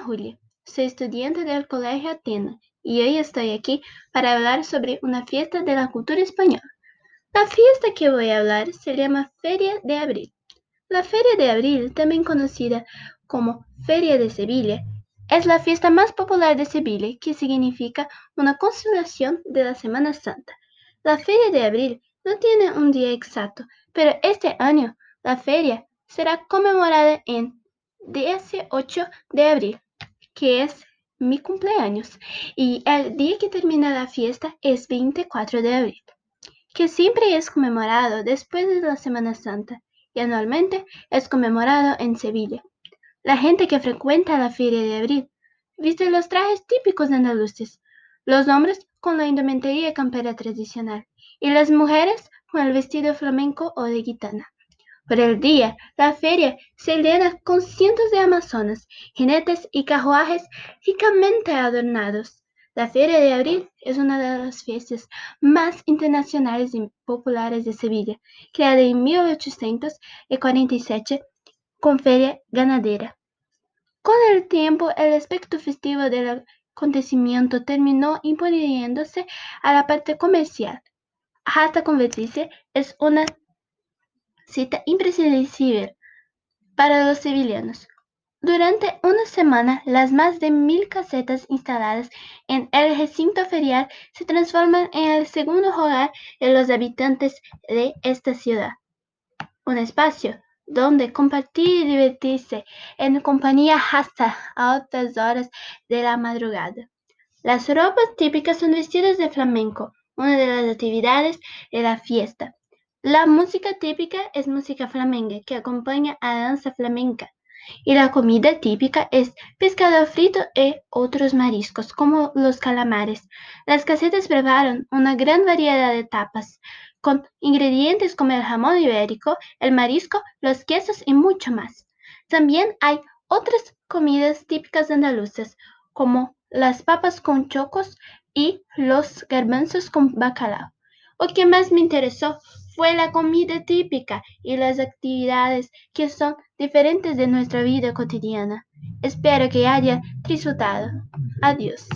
Julia, soy estudiante del Colegio Atena y hoy estoy aquí para hablar sobre una fiesta de la cultura española. La fiesta que voy a hablar se llama Feria de Abril. La Feria de Abril, también conocida como Feria de Sevilla, es la fiesta más popular de Sevilla que significa una consolación de la Semana Santa. La Feria de Abril no tiene un día exacto, pero este año la feria será conmemorada en 18 de abril, que es mi cumpleaños, y el día que termina la fiesta es 24 de abril, que siempre es conmemorado después de la Semana Santa y anualmente es conmemorado en Sevilla. La gente que frecuenta la feria de abril viste los trajes típicos andaluces, los hombres con la indumentaria campera tradicional y las mujeres con el vestido flamenco o de gitana. Por el día, la feria se llena con cientos de amazonas, jinetes y carruajes ricamente adornados. La Feria de Abril es una de las fiestas más internacionales y populares de Sevilla, creada en 1847 con feria ganadera. Con el tiempo, el aspecto festivo del acontecimiento terminó imponiéndose a la parte comercial, hasta convertirse en una cita imprescindible para los sevillanos. Durante una semana, las más de mil casetas instaladas en el recinto ferial se transforman en el segundo hogar de los habitantes de esta ciudad. Un espacio donde compartir y divertirse en compañía hasta altas horas de la madrugada. Las ropas típicas son vestidos de flamenco, una de las actividades de la fiesta. La música típica es música flamenca que acompaña a danza flamenca. Y la comida típica es pescado frito y otros mariscos, como los calamares. Las casetas preparan una gran variedad de tapas, con ingredientes como el jamón ibérico, el marisco, los quesos y mucho más. También hay otras comidas típicas andaluzas, como las papas con chocos y los garbanzos con bacalao. Lo que más me interesó fue la comida típica y las actividades que son diferentes de nuestra vida cotidiana. Espero que haya disfrutado. Adiós.